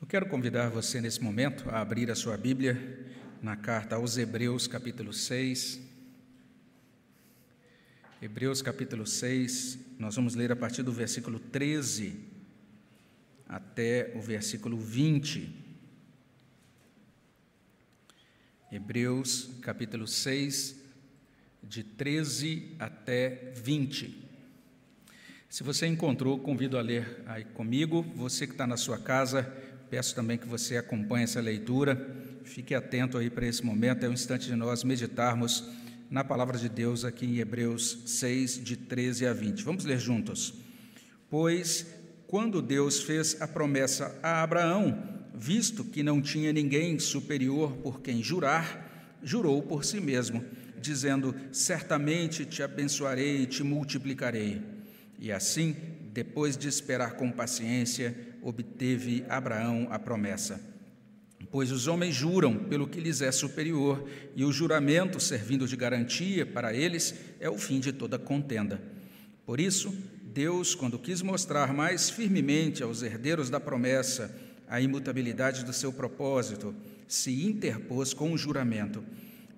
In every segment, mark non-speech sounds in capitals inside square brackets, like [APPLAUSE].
Eu quero convidar você nesse momento a abrir a sua Bíblia na carta aos Hebreus, capítulo 6. Hebreus, capítulo 6, nós vamos ler a partir do versículo 13 até o versículo 20. Hebreus, capítulo 6, de 13 até 20. Se você encontrou, convido a ler aí comigo. Você que está na sua casa, peço também que você acompanhe essa leitura. Fique atento aí para esse momento, é o instante de nós meditarmos na palavra de Deus aqui em Hebreus 6, de 13 a 20. Vamos ler juntos. Pois, quando Deus fez a promessa a Abraão, visto que não tinha ninguém superior por quem jurar, jurou por si mesmo, dizendo: Certamente te abençoarei e te multiplicarei. E assim, depois de esperar com paciência, obteve Abraão a promessa. Pois os homens juram pelo que lhes é superior, e o juramento, servindo de garantia para eles, é o fim de toda contenda. Por isso, Deus, quando quis mostrar mais firmemente aos herdeiros da promessa a imutabilidade do seu propósito, se interpôs com o juramento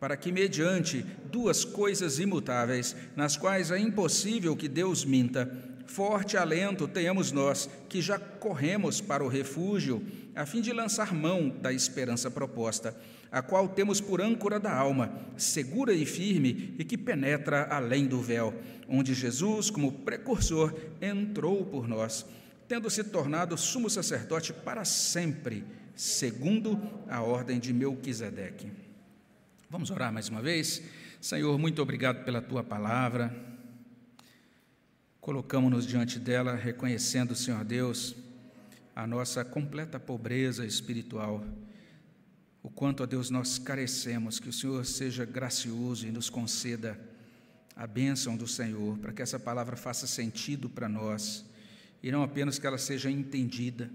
para que, mediante duas coisas imutáveis, nas quais é impossível que Deus minta, forte alento tenhamos nós, que já corremos para o refúgio, a fim de lançar mão da esperança proposta, a qual temos por âncora da alma, segura e firme, e que penetra além do véu, onde Jesus, como precursor, entrou por nós, tendo se tornado sumo sacerdote para sempre, segundo a ordem de Melquisedeque. Vamos orar mais uma vez? Senhor, muito obrigado pela tua palavra. Colocamos-nos diante dela, reconhecendo, Senhor Deus, a nossa completa pobreza espiritual. O quanto, a Deus, nós carecemos, que o Senhor seja gracioso e nos conceda a bênção do Senhor, para que essa palavra faça sentido para nós, e não apenas que ela seja entendida,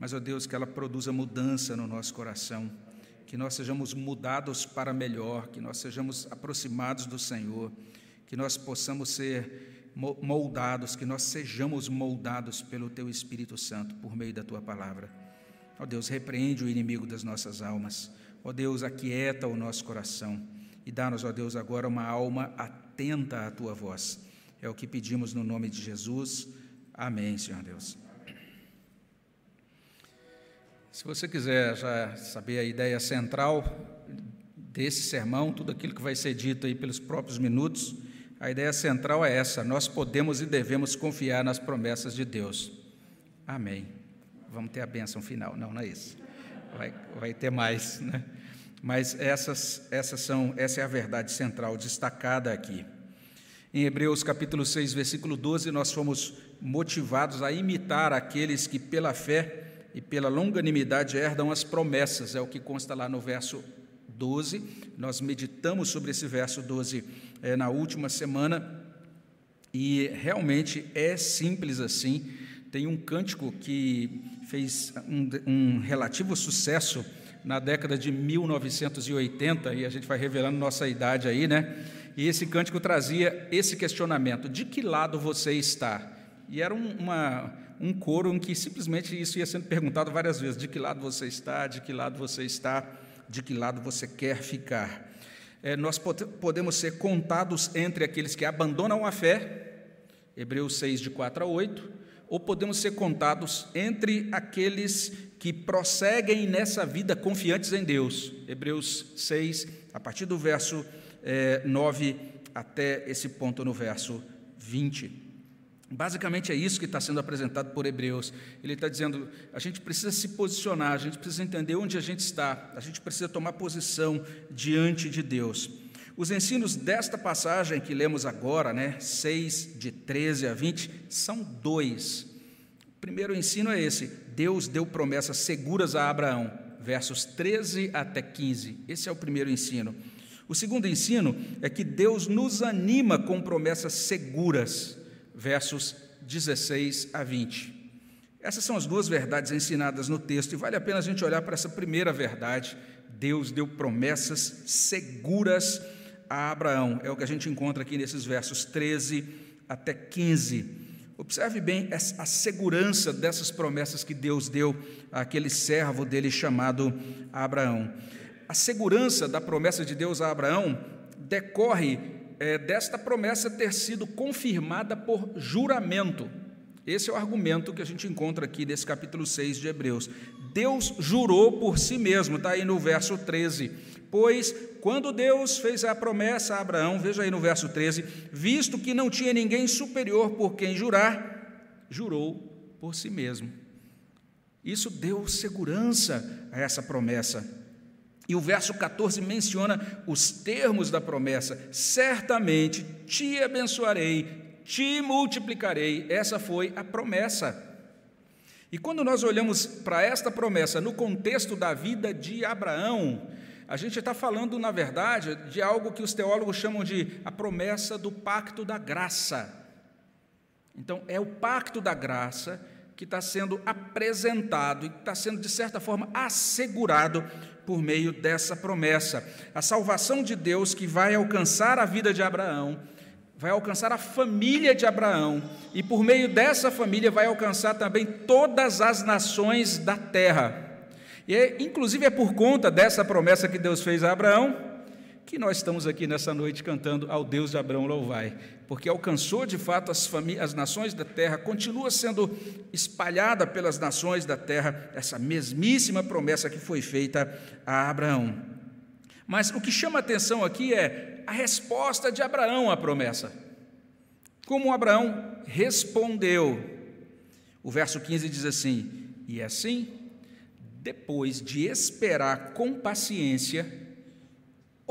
mas, ó Deus, que ela produza mudança no nosso coração que nós sejamos mudados para melhor, que nós sejamos aproximados do Senhor, que nós possamos ser moldados, que nós sejamos moldados pelo Teu Espírito Santo por meio da Tua palavra. Ó Deus, repreende o inimigo das nossas almas. Ó Deus, aquieta o nosso coração e dá-nos, ó Deus, agora uma alma atenta à Tua voz. É o que pedimos no nome de Jesus. Amém, Senhor Deus. Se você quiser já saber a ideia central desse sermão, tudo aquilo que vai ser dito aí pelos próprios minutos, a ideia central é essa: nós podemos e devemos confiar nas promessas de Deus. Amém. Vamos ter a bênção final. Não, não é isso. Vai, vai ter mais, né? Mas essas, essas são, essa é a verdade central destacada aqui. Em Hebreus capítulo 6, versículo 12, nós fomos motivados a imitar aqueles que pela fé e pela longanimidade herdam as promessas, é o que consta lá no verso 12. Nós meditamos sobre esse verso 12 é, na última semana e realmente é simples assim. Tem um cântico que fez um, um relativo sucesso na década de 1980, e a gente vai revelando nossa idade aí, né? E esse cântico trazia esse questionamento: de que lado você está? E era uma, um coro em que simplesmente isso ia sendo perguntado várias vezes: de que lado você está, de que lado você está, de que lado você quer ficar. É, nós podemos ser contados entre aqueles que abandonam a fé, Hebreus 6, de 4 a 8, ou podemos ser contados entre aqueles que prosseguem nessa vida confiantes em Deus, Hebreus 6, a partir do verso é, 9 até esse ponto no verso 20. Basicamente é isso que está sendo apresentado por Hebreus. Ele está dizendo: a gente precisa se posicionar, a gente precisa entender onde a gente está, a gente precisa tomar posição diante de Deus. Os ensinos desta passagem que lemos agora, né, 6, de 13 a 20, são dois. O primeiro ensino é esse: Deus deu promessas seguras a Abraão, versos 13 até 15. Esse é o primeiro ensino. O segundo ensino é que Deus nos anima com promessas seguras versos 16 a 20. Essas são as duas verdades ensinadas no texto, e vale a pena a gente olhar para essa primeira verdade. Deus deu promessas seguras a Abraão, é o que a gente encontra aqui nesses versos 13 até 15. Observe bem a segurança dessas promessas que Deus deu àquele servo dele chamado Abraão. A segurança da promessa de Deus a Abraão decorre é, desta promessa ter sido confirmada por juramento. Esse é o argumento que a gente encontra aqui nesse capítulo 6 de Hebreus. Deus jurou por si mesmo, está aí no verso 13. Pois, quando Deus fez a promessa a Abraão, veja aí no verso 13: visto que não tinha ninguém superior por quem jurar, jurou por si mesmo. Isso deu segurança a essa promessa. E o verso 14 menciona os termos da promessa: certamente te abençoarei, te multiplicarei. Essa foi a promessa. E quando nós olhamos para esta promessa no contexto da vida de Abraão, a gente está falando, na verdade, de algo que os teólogos chamam de a promessa do pacto da graça. Então, é o pacto da graça que está sendo apresentado e está sendo, de certa forma, assegurado por meio dessa promessa. A salvação de Deus que vai alcançar a vida de Abraão, vai alcançar a família de Abraão, e por meio dessa família vai alcançar também todas as nações da terra. E é, inclusive é por conta dessa promessa que Deus fez a Abraão que nós estamos aqui nessa noite cantando ao Deus de Abraão louvai, porque alcançou de fato as, as nações da terra, continua sendo espalhada pelas nações da terra essa mesmíssima promessa que foi feita a Abraão. Mas o que chama atenção aqui é a resposta de Abraão à promessa. Como Abraão respondeu. O verso 15 diz assim: E assim, depois de esperar com paciência,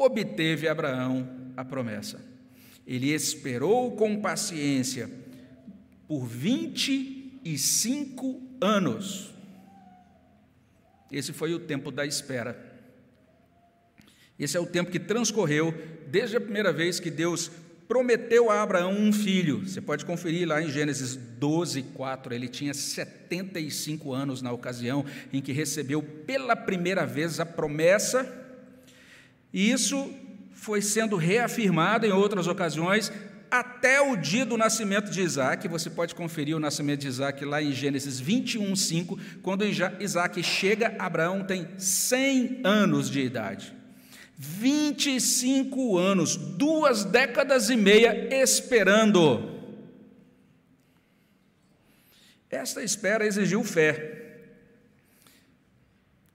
obteve Abraão a promessa. Ele esperou com paciência por 25 anos. Esse foi o tempo da espera. Esse é o tempo que transcorreu desde a primeira vez que Deus prometeu a Abraão um filho. Você pode conferir lá em Gênesis 12, 4. Ele tinha 75 anos na ocasião em que recebeu pela primeira vez a promessa e isso foi sendo reafirmado em outras ocasiões até o dia do nascimento de Isaac. Você pode conferir o nascimento de Isaac lá em Gênesis 21, 5. Quando Isaac chega, Abraão tem 100 anos de idade. 25 anos, duas décadas e meia esperando. Esta espera exigiu fé.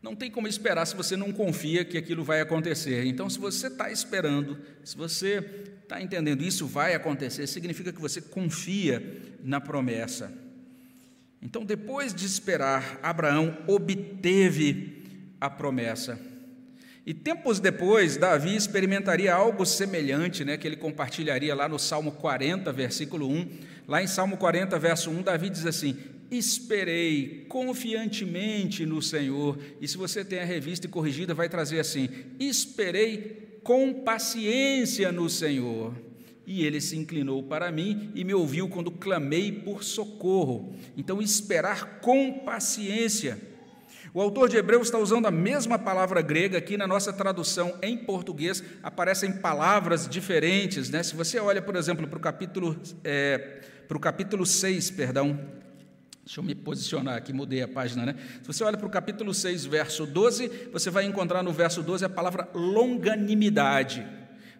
Não tem como esperar se você não confia que aquilo vai acontecer. Então, se você está esperando, se você está entendendo isso vai acontecer, significa que você confia na promessa. Então, depois de esperar, Abraão obteve a promessa. E tempos depois, Davi experimentaria algo semelhante, né, que ele compartilharia lá no Salmo 40, versículo 1. Lá em Salmo 40, verso 1, Davi diz assim: esperei confiantemente no Senhor. E se você tem a revista corrigida, vai trazer assim: esperei com paciência no Senhor. E ele se inclinou para mim e me ouviu quando clamei por socorro. Então, esperar com paciência. O autor de Hebreus está usando a mesma palavra grega aqui na nossa tradução em português, aparecem palavras diferentes. Né? Se você olha, por exemplo, para o capítulo, é, para o capítulo 6, perdão, Deixa eu me posicionar aqui, mudei a página, né? Se você olha para o capítulo 6, verso 12, você vai encontrar no verso 12 a palavra longanimidade.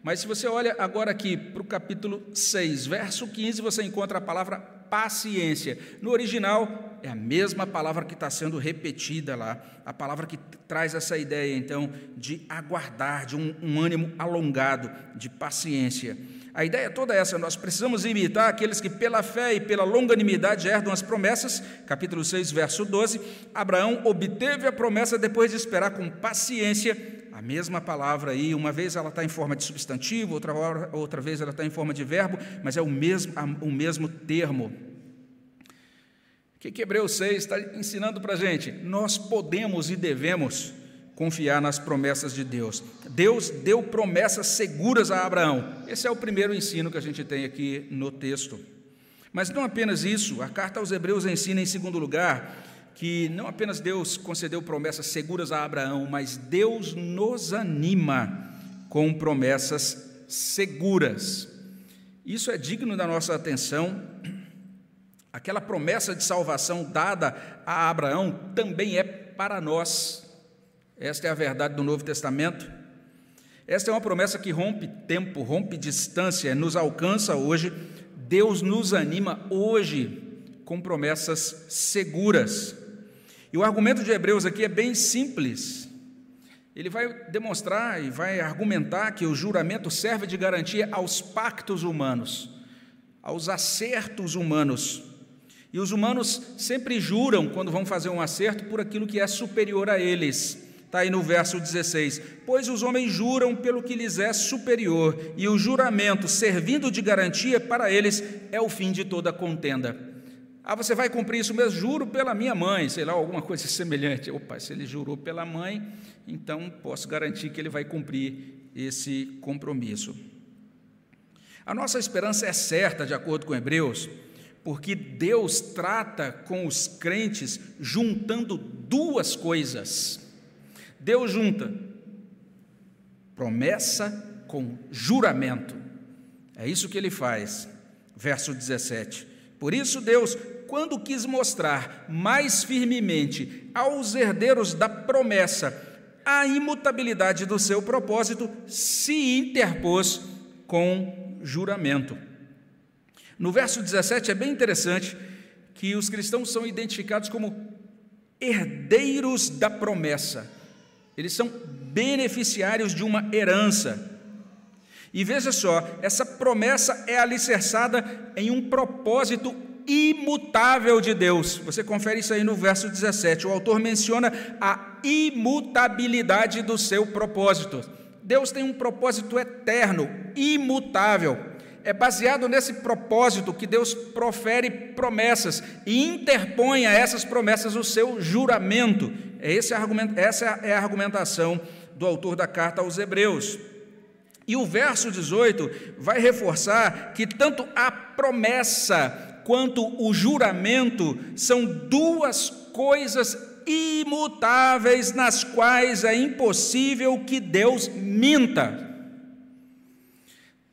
Mas se você olha agora aqui para o capítulo 6, verso 15, você encontra a palavra paciência. No original, é a mesma palavra que está sendo repetida lá, a palavra que traz essa ideia, então, de aguardar, de um, um ânimo alongado, de paciência. A ideia toda é essa, nós precisamos imitar aqueles que pela fé e pela longanimidade herdam as promessas. Capítulo 6, verso 12. Abraão obteve a promessa depois de esperar com paciência a mesma palavra aí, uma vez ela está em forma de substantivo, outra, hora, outra vez ela está em forma de verbo, mas é o mesmo, o mesmo termo. O que, que Hebreus 6 está ensinando para a gente? Nós podemos e devemos confiar nas promessas de Deus. Deus deu promessas seguras a Abraão. Esse é o primeiro ensino que a gente tem aqui no texto. Mas não apenas isso, a carta aos Hebreus ensina, em segundo lugar, que não apenas Deus concedeu promessas seguras a Abraão, mas Deus nos anima com promessas seguras. Isso é digno da nossa atenção. Aquela promessa de salvação dada a Abraão também é para nós. Esta é a verdade do Novo Testamento. Esta é uma promessa que rompe tempo, rompe distância, nos alcança hoje. Deus nos anima hoje com promessas seguras. E o argumento de Hebreus aqui é bem simples. Ele vai demonstrar e vai argumentar que o juramento serve de garantia aos pactos humanos, aos acertos humanos. E os humanos sempre juram, quando vão fazer um acerto, por aquilo que é superior a eles. Está aí no verso 16: Pois os homens juram pelo que lhes é superior, e o juramento, servindo de garantia para eles, é o fim de toda contenda. Ah, você vai cumprir isso mesmo? Juro pela minha mãe, sei lá, alguma coisa [LAUGHS] semelhante. Opa, se ele jurou pela mãe, então posso garantir que ele vai cumprir esse compromisso. A nossa esperança é certa, de acordo com Hebreus, porque Deus trata com os crentes juntando duas coisas. Deus junta promessa com juramento. É isso que ele faz. Verso 17. Por isso, Deus, quando quis mostrar mais firmemente aos herdeiros da promessa a imutabilidade do seu propósito, se interpôs com juramento. No verso 17 é bem interessante que os cristãos são identificados como herdeiros da promessa. Eles são beneficiários de uma herança. E veja só, essa promessa é alicerçada em um propósito imutável de Deus. Você confere isso aí no verso 17. O autor menciona a imutabilidade do seu propósito. Deus tem um propósito eterno, imutável é baseado nesse propósito que Deus profere promessas e interpõe a essas promessas o seu juramento. É esse essa é a argumentação do autor da carta aos Hebreus. E o verso 18 vai reforçar que tanto a promessa quanto o juramento são duas coisas imutáveis nas quais é impossível que Deus minta.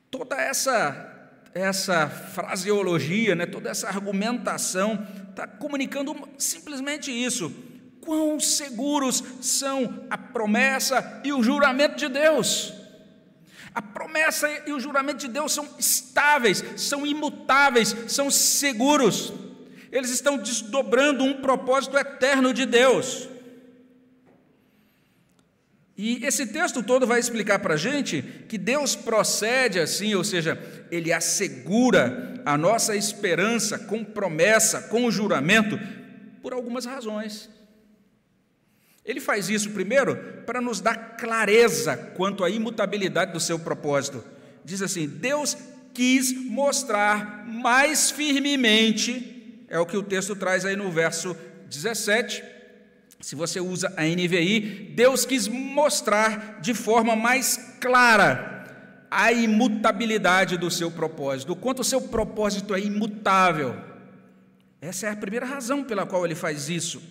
Toda essa essa fraseologia, né, toda essa argumentação está comunicando simplesmente isso. Quão seguros são a promessa e o juramento de Deus? A promessa e o juramento de Deus são estáveis, são imutáveis, são seguros. Eles estão desdobrando um propósito eterno de Deus. E esse texto todo vai explicar para a gente que Deus procede assim, ou seja, Ele assegura a nossa esperança com promessa, com juramento, por algumas razões. Ele faz isso, primeiro, para nos dar clareza quanto à imutabilidade do seu propósito. Diz assim: Deus quis mostrar mais firmemente, é o que o texto traz aí no verso 17, se você usa a NVI, Deus quis mostrar de forma mais clara a imutabilidade do seu propósito, o quanto o seu propósito é imutável. Essa é a primeira razão pela qual ele faz isso.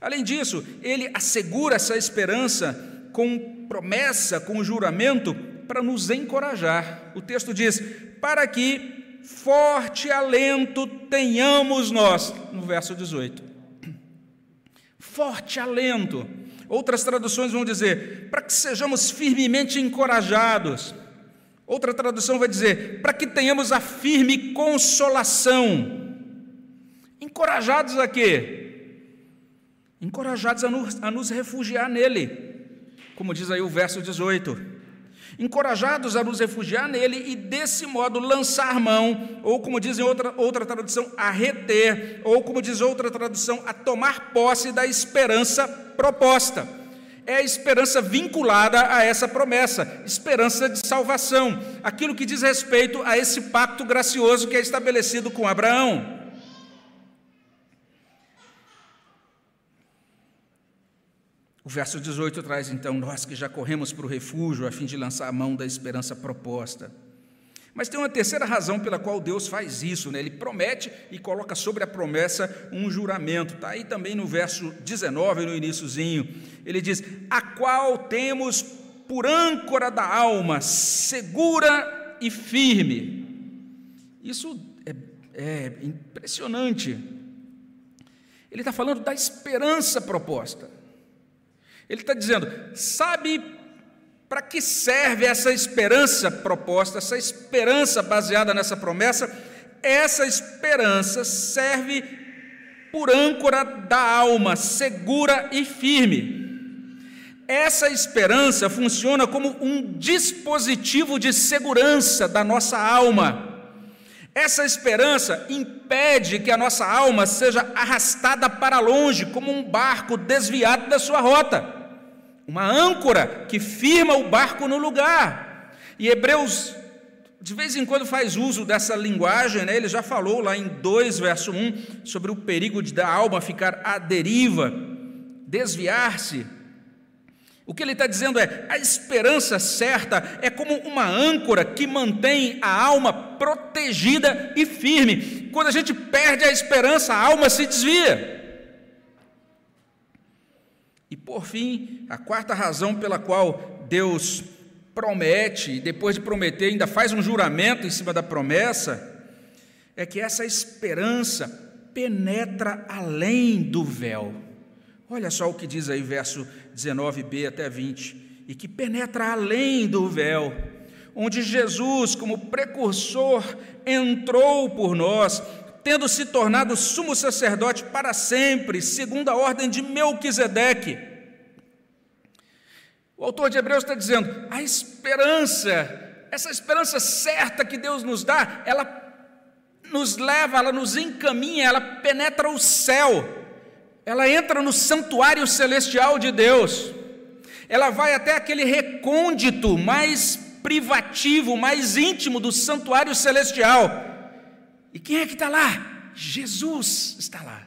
Além disso, ele assegura essa esperança com promessa, com juramento, para nos encorajar. O texto diz: para que forte alento tenhamos nós, no verso 18 [CLEARS THROAT] forte alento. Outras traduções vão dizer, para que sejamos firmemente encorajados. Outra tradução vai dizer, para que tenhamos a firme consolação. Encorajados a quê? Encorajados a nos, a nos refugiar nele, como diz aí o verso 18 encorajados a nos refugiar nele e, desse modo, lançar mão, ou como diz em outra, outra tradução, a reter, ou como diz outra tradução, a tomar posse da esperança proposta. É a esperança vinculada a essa promessa, esperança de salvação, aquilo que diz respeito a esse pacto gracioso que é estabelecido com Abraão. O verso 18 traz então: Nós que já corremos para o refúgio a fim de lançar a mão da esperança proposta. Mas tem uma terceira razão pela qual Deus faz isso, né? Ele promete e coloca sobre a promessa um juramento. Está aí também no verso 19, no iníciozinho. Ele diz: A qual temos por âncora da alma, segura e firme. Isso é, é impressionante. Ele está falando da esperança proposta. Ele está dizendo: sabe para que serve essa esperança proposta, essa esperança baseada nessa promessa? Essa esperança serve por âncora da alma, segura e firme. Essa esperança funciona como um dispositivo de segurança da nossa alma. Essa esperança impede que a nossa alma seja arrastada para longe, como um barco desviado da sua rota. Uma âncora que firma o barco no lugar. E Hebreus, de vez em quando, faz uso dessa linguagem, né? ele já falou lá em 2, verso 1, sobre o perigo de da alma ficar à deriva, desviar-se o que ele está dizendo é: a esperança certa é como uma âncora que mantém a alma protegida e firme. Quando a gente perde a esperança, a alma se desvia. Por fim, a quarta razão pela qual Deus promete, e depois de prometer, ainda faz um juramento em cima da promessa, é que essa esperança penetra além do véu. Olha só o que diz aí, verso 19b até 20, e que penetra além do véu, onde Jesus, como precursor, entrou por nós, tendo se tornado sumo sacerdote para sempre, segundo a ordem de Melquisedeque. O autor de Hebreus está dizendo: a esperança, essa esperança certa que Deus nos dá, ela nos leva, ela nos encaminha, ela penetra o céu ela entra no santuário celestial de Deus, ela vai até aquele recôndito mais privativo, mais íntimo do santuário celestial. E quem é que está lá? Jesus está lá.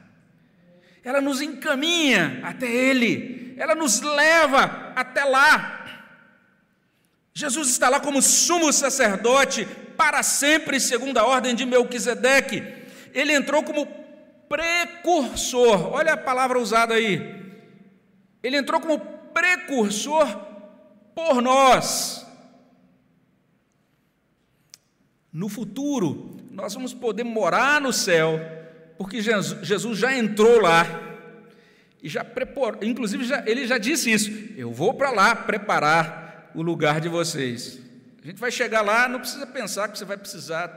Ela nos encaminha até Ele, ela nos leva até lá. Jesus está lá como sumo sacerdote para sempre, segundo a ordem de Melquisedeque. Ele entrou como precursor. Olha a palavra usada aí. Ele entrou como precursor por nós. No futuro, nós vamos poder morar no céu, porque Jesus já entrou lá e já preparou, inclusive já, ele já disse isso: eu vou para lá preparar o lugar de vocês. A gente vai chegar lá, não precisa pensar que você vai precisar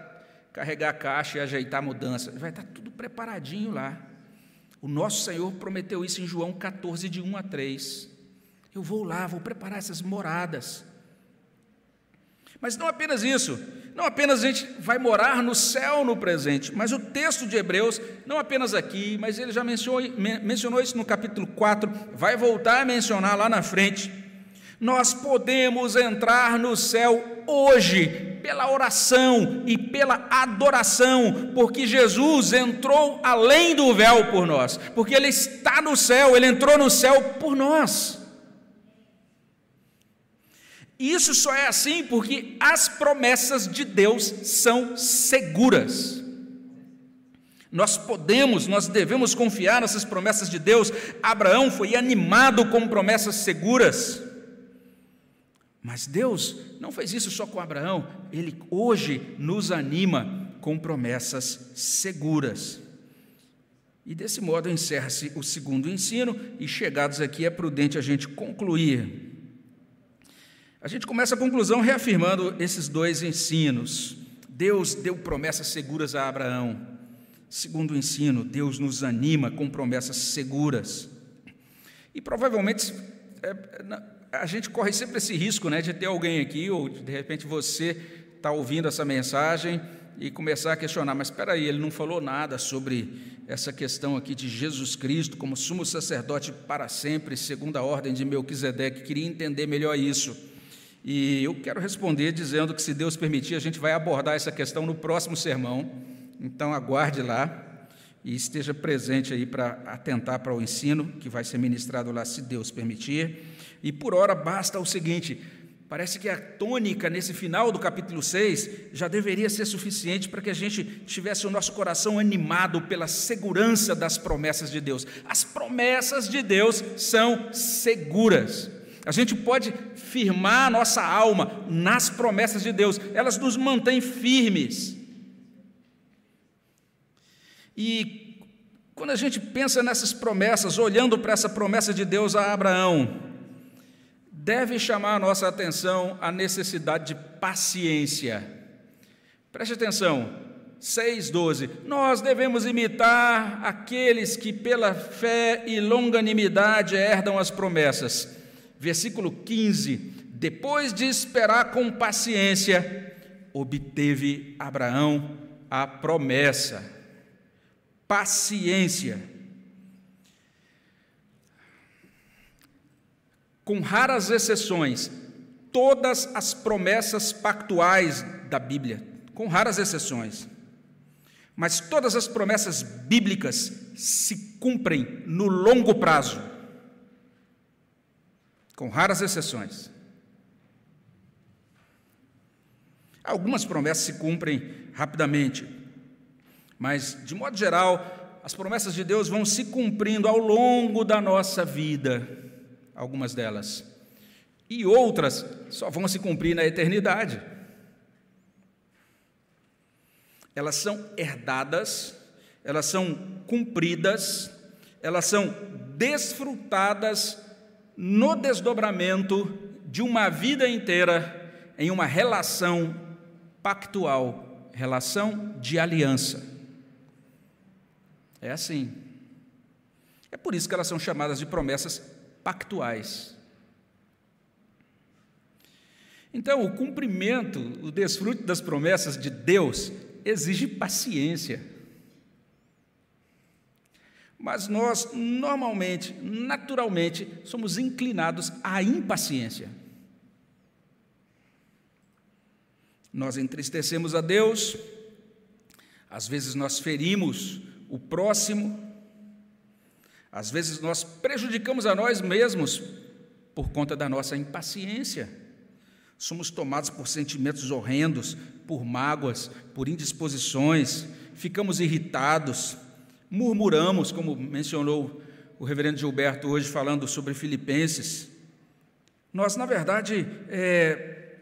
carregar a caixa e ajeitar a mudança. Vai estar tudo preparadinho lá. O nosso Senhor prometeu isso em João 14, de 1 a 3. Eu vou lá, vou preparar essas moradas. Mas não apenas isso, não apenas a gente vai morar no céu no presente, mas o texto de Hebreus, não apenas aqui, mas ele já mencionou, mencionou isso no capítulo 4, vai voltar a mencionar lá na frente. Nós podemos entrar no céu hoje, pela oração e pela adoração, porque Jesus entrou além do véu por nós, porque Ele está no céu, Ele entrou no céu por nós. Isso só é assim porque as promessas de Deus são seguras. Nós podemos, nós devemos confiar nessas promessas de Deus. Abraão foi animado com promessas seguras. Mas Deus não fez isso só com Abraão, ele hoje nos anima com promessas seguras. E desse modo encerra-se o segundo ensino, e chegados aqui é prudente a gente concluir. A gente começa a conclusão reafirmando esses dois ensinos. Deus deu promessas seguras a Abraão. Segundo ensino, Deus nos anima com promessas seguras. E provavelmente é, a gente corre sempre esse risco né, de ter alguém aqui, ou de repente você está ouvindo essa mensagem e começar a questionar, mas espera aí, ele não falou nada sobre essa questão aqui de Jesus Cristo como sumo sacerdote para sempre, segundo a ordem de Melquisedeque, queria entender melhor isso. E eu quero responder dizendo que, se Deus permitir, a gente vai abordar essa questão no próximo sermão, então aguarde lá e esteja presente aí para atentar para o ensino que vai ser ministrado lá, se Deus permitir. E por hora basta o seguinte: parece que a tônica nesse final do capítulo 6 já deveria ser suficiente para que a gente tivesse o nosso coração animado pela segurança das promessas de Deus. As promessas de Deus são seguras. A gente pode firmar a nossa alma nas promessas de Deus, elas nos mantêm firmes. E quando a gente pensa nessas promessas, olhando para essa promessa de Deus a Abraão, deve chamar a nossa atenção a necessidade de paciência. Preste atenção, 6,12: Nós devemos imitar aqueles que, pela fé e longanimidade, herdam as promessas. Versículo 15: Depois de esperar com paciência, obteve Abraão a promessa. Paciência. Com raras exceções, todas as promessas pactuais da Bíblia, com raras exceções, mas todas as promessas bíblicas se cumprem no longo prazo, com raras exceções. Algumas promessas se cumprem rapidamente, mas, de modo geral, as promessas de Deus vão se cumprindo ao longo da nossa vida, algumas delas, e outras só vão se cumprir na eternidade elas são herdadas, elas são cumpridas, elas são desfrutadas no desdobramento de uma vida inteira em uma relação pactual, relação de aliança. É assim. É por isso que elas são chamadas de promessas pactuais. Então, o cumprimento, o desfrute das promessas de Deus exige paciência. Mas nós, normalmente, naturalmente, somos inclinados à impaciência. Nós entristecemos a Deus, às vezes nós ferimos o próximo, às vezes nós prejudicamos a nós mesmos por conta da nossa impaciência. Somos tomados por sentimentos horrendos, por mágoas, por indisposições, ficamos irritados, murmuramos, como mencionou o reverendo Gilberto hoje falando sobre Filipenses. Nós, na verdade, é,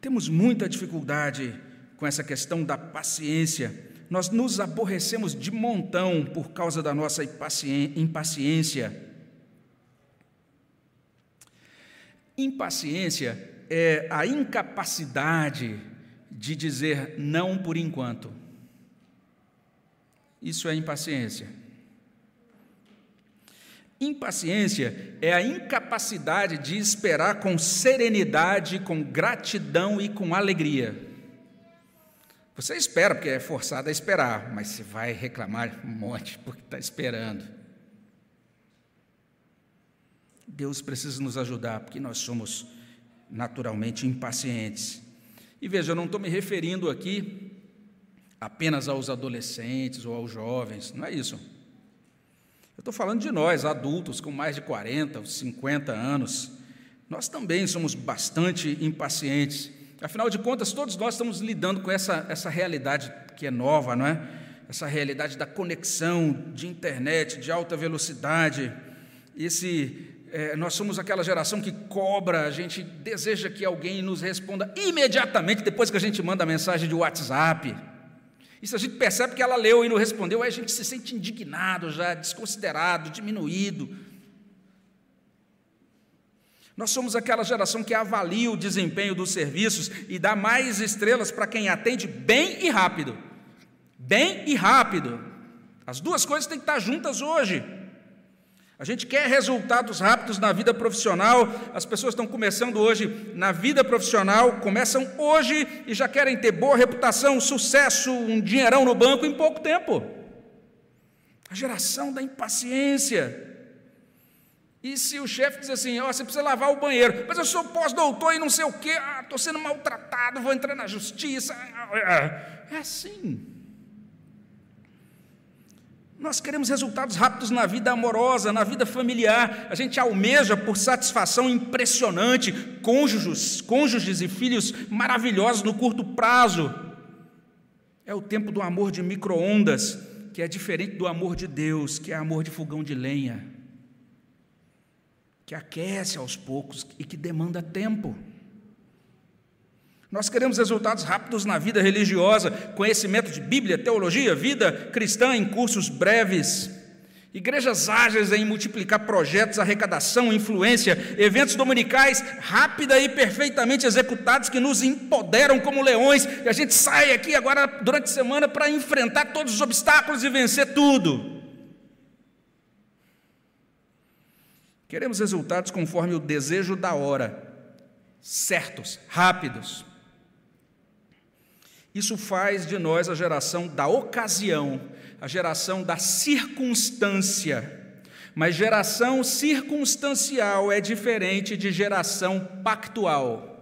temos muita dificuldade com essa questão da paciência. Nós nos aborrecemos de montão por causa da nossa impaciência. Impaciência é a incapacidade de dizer não por enquanto. Isso é impaciência. Impaciência é a incapacidade de esperar com serenidade, com gratidão e com alegria. Você espera porque é forçado a esperar, mas você vai reclamar um monte porque está esperando. Deus precisa nos ajudar porque nós somos naturalmente impacientes. E veja, eu não estou me referindo aqui apenas aos adolescentes ou aos jovens, não é isso. Eu estou falando de nós, adultos com mais de 40, 50 anos. Nós também somos bastante impacientes. Afinal de contas, todos nós estamos lidando com essa, essa realidade que é nova, não é? Essa realidade da conexão de internet, de alta velocidade, esse é, nós somos aquela geração que cobra, a gente deseja que alguém nos responda imediatamente depois que a gente manda a mensagem de WhatsApp. E se a gente percebe que ela leu e não respondeu, aí a gente se sente indignado, já desconsiderado, diminuído. Nós somos aquela geração que avalia o desempenho dos serviços e dá mais estrelas para quem atende bem e rápido. Bem e rápido. As duas coisas têm que estar juntas hoje. A gente quer resultados rápidos na vida profissional. As pessoas estão começando hoje na vida profissional, começam hoje e já querem ter boa reputação, sucesso, um dinheirão no banco em pouco tempo. A geração da impaciência. E se o chefe diz assim, oh, você precisa lavar o banheiro, mas eu sou pós-doutor e não sei o quê, estou ah, sendo maltratado, vou entrar na justiça. É assim. Nós queremos resultados rápidos na vida amorosa, na vida familiar. A gente almeja por satisfação impressionante, cônjuges, cônjuges e filhos maravilhosos no curto prazo. É o tempo do amor de micro-ondas, que é diferente do amor de Deus, que é amor de fogão de lenha, que aquece aos poucos e que demanda tempo. Nós queremos resultados rápidos na vida religiosa, conhecimento de Bíblia, teologia, vida cristã em cursos breves. Igrejas ágeis em multiplicar projetos, arrecadação, influência, eventos dominicais rápida e perfeitamente executados que nos empoderam como leões, e a gente sai aqui agora durante a semana para enfrentar todos os obstáculos e vencer tudo. Queremos resultados conforme o desejo da hora, certos, rápidos. Isso faz de nós a geração da ocasião, a geração da circunstância. Mas geração circunstancial é diferente de geração pactual.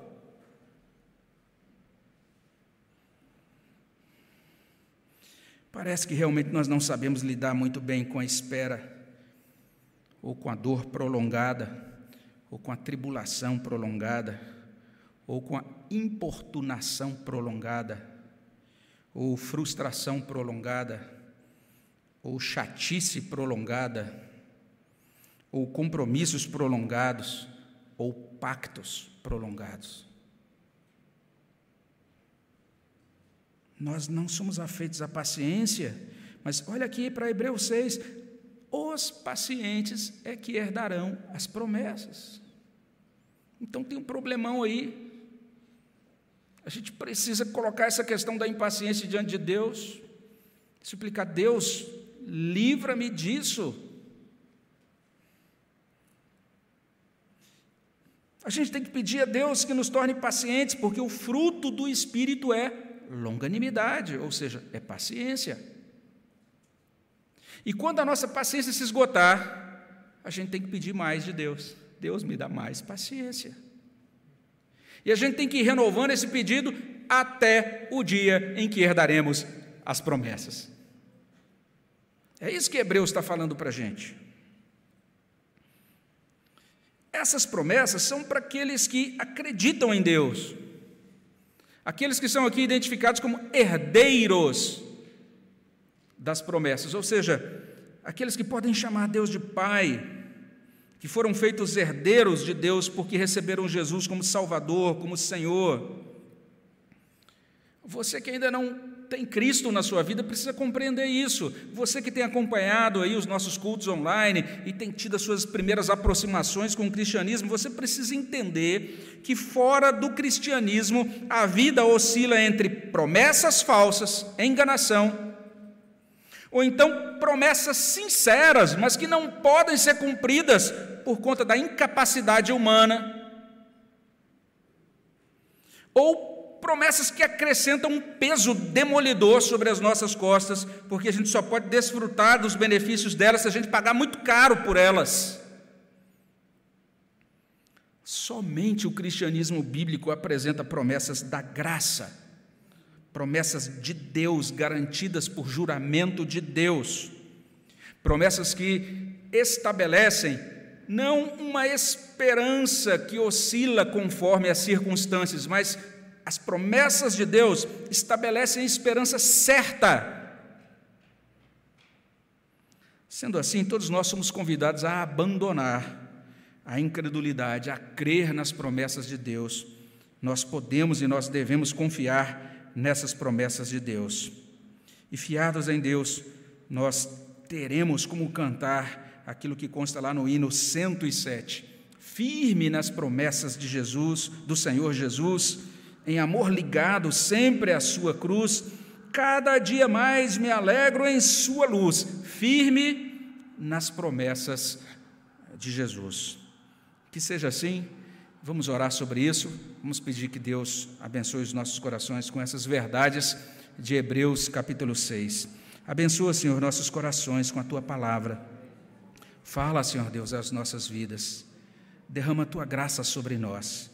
Parece que realmente nós não sabemos lidar muito bem com a espera ou com a dor prolongada, ou com a tribulação prolongada, ou com a importunação prolongada, ou frustração prolongada, ou chatice prolongada, ou compromissos prolongados, ou pactos prolongados. Nós não somos afeitos à paciência, mas olha aqui para Hebreus 6, os pacientes é que herdarão as promessas. Então tem um problemão aí. A gente precisa colocar essa questão da impaciência diante de Deus, suplicar: Deus, livra-me disso. A gente tem que pedir a Deus que nos torne pacientes, porque o fruto do Espírito é longanimidade, ou seja, é paciência. E quando a nossa paciência se esgotar, a gente tem que pedir mais de Deus. Deus me dá mais paciência. E a gente tem que ir renovando esse pedido até o dia em que herdaremos as promessas. É isso que Hebreus está falando para a gente. Essas promessas são para aqueles que acreditam em Deus, aqueles que são aqui identificados como herdeiros das promessas, ou seja, aqueles que podem chamar Deus de Pai, que foram feitos herdeiros de Deus porque receberam Jesus como Salvador, como Senhor. Você que ainda não tem Cristo na sua vida precisa compreender isso. Você que tem acompanhado aí os nossos cultos online e tem tido as suas primeiras aproximações com o cristianismo, você precisa entender que fora do cristianismo a vida oscila entre promessas falsas, enganação ou então promessas sinceras, mas que não podem ser cumpridas por conta da incapacidade humana, ou promessas que acrescentam um peso demolidor sobre as nossas costas, porque a gente só pode desfrutar dos benefícios delas se a gente pagar muito caro por elas. Somente o cristianismo bíblico apresenta promessas da graça promessas de Deus, garantidas por juramento de Deus, promessas que estabelecem não uma esperança que oscila conforme as circunstâncias, mas as promessas de Deus estabelecem esperança certa. Sendo assim, todos nós somos convidados a abandonar a incredulidade, a crer nas promessas de Deus. Nós podemos e nós devemos confiar nessas promessas de Deus. E fiados em Deus, nós teremos como cantar aquilo que consta lá no hino 107. Firme nas promessas de Jesus, do Senhor Jesus, em amor ligado sempre à sua cruz, cada dia mais me alegro em sua luz, firme nas promessas de Jesus. Que seja assim. Vamos orar sobre isso, vamos pedir que Deus abençoe os nossos corações com essas verdades de Hebreus capítulo 6. Abençoa, Senhor, nossos corações com a tua palavra. Fala, Senhor Deus, às nossas vidas. Derrama a tua graça sobre nós.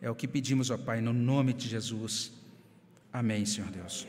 É o que pedimos, ó Pai, no nome de Jesus. Amém, Senhor Deus.